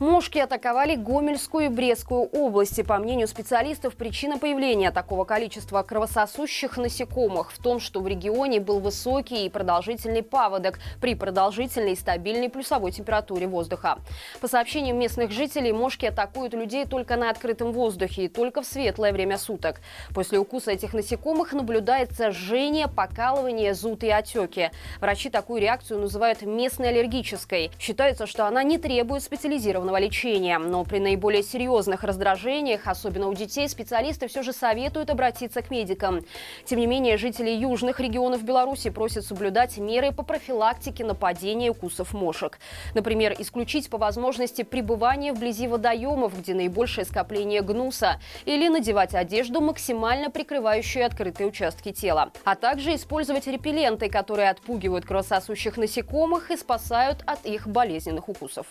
Мошки атаковали Гомельскую и Брестскую области. По мнению специалистов, причина появления такого количества кровососущих насекомых в том, что в регионе был высокий и продолжительный паводок при продолжительной и стабильной плюсовой температуре воздуха. По сообщениям местных жителей, мошки атакуют людей только на открытом воздухе и только в светлое время суток. После укуса этих насекомых наблюдается жжение, покалывание, зуд и отеки. Врачи такую реакцию называют местной аллергической. Считается, что она не требует специализированного лечебного лечения. Но при наиболее серьезных раздражениях, особенно у детей, специалисты все же советуют обратиться к медикам. Тем не менее, жители южных регионов Беларуси просят соблюдать меры по профилактике нападения укусов мошек. Например, исключить по возможности пребывание вблизи водоемов, где наибольшее скопление гнуса, или надевать одежду, максимально прикрывающую открытые участки тела. А также использовать репелленты, которые отпугивают кровососущих насекомых и спасают от их болезненных укусов.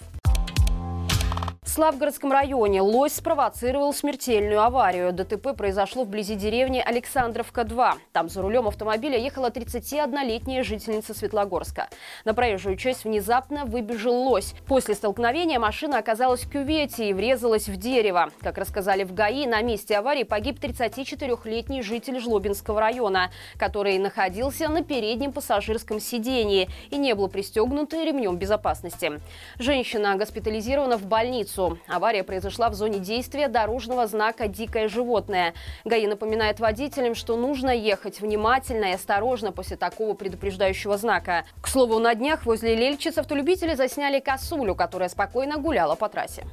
В Славгородском районе лось спровоцировал смертельную аварию. ДТП произошло вблизи деревни Александровка-2. Там за рулем автомобиля ехала 31-летняя жительница Светлогорска. На проезжую часть внезапно выбежал лось. После столкновения машина оказалась в кювете и врезалась в дерево. Как рассказали в ГАИ, на месте аварии погиб 34-летний житель Жлобинского района, который находился на переднем пассажирском сидении и не был пристегнут ремнем безопасности. Женщина госпитализирована в больницу улицу. Авария произошла в зоне действия дорожного знака «Дикое животное». ГАИ напоминает водителям, что нужно ехать внимательно и осторожно после такого предупреждающего знака. К слову, на днях возле Лельчиц автолюбители засняли косулю, которая спокойно гуляла по трассе.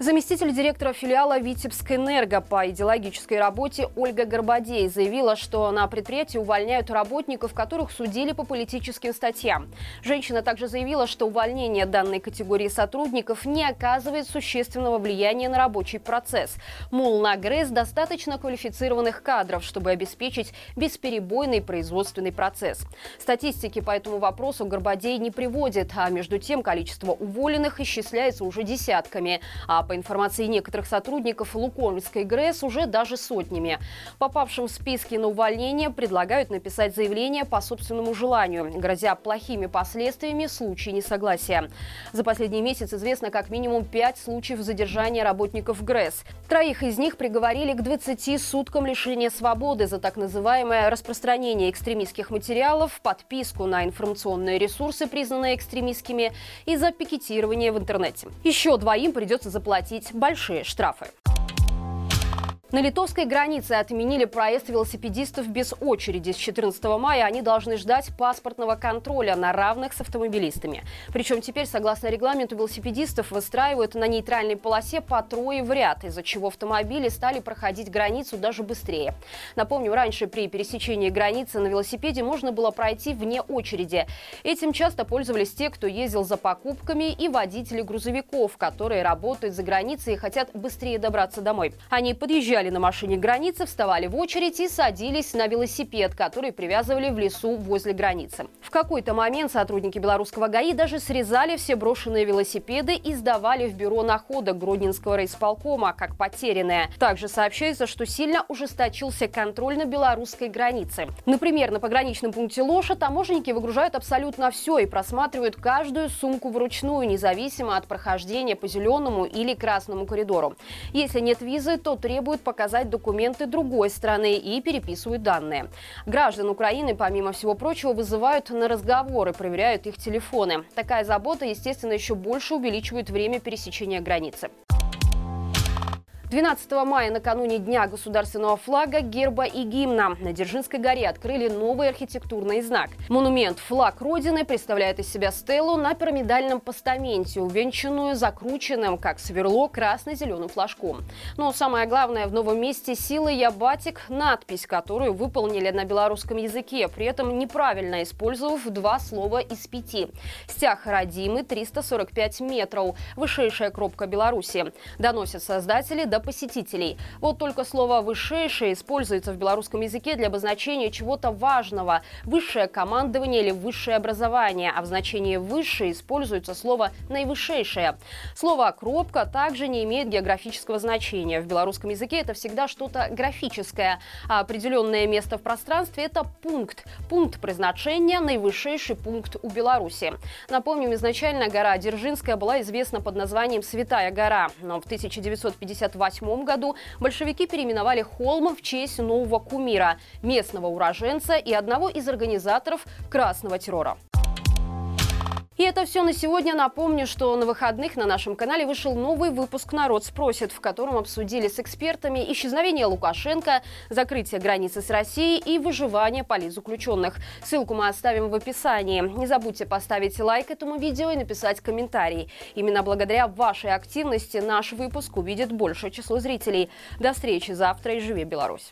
Заместитель директора филиала «Витебск-Энерго» по идеологической работе Ольга Горбадей заявила, что на предприятии увольняют работников, которых судили по политическим статьям. Женщина также заявила, что увольнение данной категории сотрудников не оказывает существенного влияния на рабочий процесс. Мол, на ГРЭС достаточно квалифицированных кадров, чтобы обеспечить бесперебойный производственный процесс. Статистики по этому вопросу Горбадей не приводит, а между тем количество уволенных исчисляется уже десятками. А по информации некоторых сотрудников Лукомельской ГРЭС, уже даже сотнями. Попавшим в списки на увольнение предлагают написать заявление по собственному желанию, грозя плохими последствиями в случае несогласия. За последний месяц известно как минимум пять случаев задержания работников ГРЭС. Троих из них приговорили к 20 суткам лишения свободы за так называемое распространение экстремистских материалов, подписку на информационные ресурсы, признанные экстремистскими, и за пикетирование в интернете. Еще двоим придется заплатить платить большие штрафы. На литовской границе отменили проезд велосипедистов без очереди. С 14 мая они должны ждать паспортного контроля на равных с автомобилистами. Причем теперь, согласно регламенту, велосипедистов выстраивают на нейтральной полосе по трое в ряд, из-за чего автомобили стали проходить границу даже быстрее. Напомню, раньше при пересечении границы на велосипеде можно было пройти вне очереди. Этим часто пользовались те, кто ездил за покупками и водители грузовиков, которые работают за границей и хотят быстрее добраться домой. Они подъезжали проезжали на машине границы, вставали в очередь и садились на велосипед, который привязывали в лесу возле границы. В какой-то момент сотрудники белорусского ГАИ даже срезали все брошенные велосипеды и сдавали в бюро находок Гродненского райисполкома как потерянные. Также сообщается, что сильно ужесточился контроль на белорусской границе. Например, на пограничном пункте Лоша таможенники выгружают абсолютно все и просматривают каждую сумку вручную, независимо от прохождения по зеленому или красному коридору. Если нет визы, то требуют показать документы другой страны и переписывают данные. Граждан Украины, помимо всего прочего, вызывают на разговоры, проверяют их телефоны. Такая забота, естественно, еще больше увеличивает время пересечения границы. 12 мая, накануне Дня государственного флага, герба и гимна, на Дзержинской горе открыли новый архитектурный знак. Монумент «Флаг Родины» представляет из себя стелу на пирамидальном постаменте, увенчанную закрученным, как сверло, красно-зеленым флажком. Но самое главное, в новом месте силы «Я батик» надпись, которую выполнили на белорусском языке, при этом неправильно использовав два слова из пяти. Стяг родимый 345 метров, высшая кропка Беларуси. Доносят создатели до до посетителей. Вот только слово «высшее» используется в белорусском языке для обозначения чего-то важного – высшее командование или высшее образование, а в значении «высшее» используется слово «наивысшее». Слово «кропка» также не имеет географического значения. В белорусском языке это всегда что-то графическое, а определенное место в пространстве – это пункт. Пункт призначения – наивысший пункт у Беларуси. Напомним, изначально гора Дзержинская была известна под названием Святая гора, но в 1958 году большевики переименовали холм в честь нового кумира, местного уроженца и одного из организаторов красного террора. И это все на сегодня. Напомню, что на выходных на нашем канале вышел новый выпуск «Народ спросит», в котором обсудили с экспертами исчезновение Лукашенко, закрытие границы с Россией и выживание политзаключенных. Ссылку мы оставим в описании. Не забудьте поставить лайк этому видео и написать комментарий. Именно благодаря вашей активности наш выпуск увидит большее число зрителей. До встречи завтра и живи Беларусь!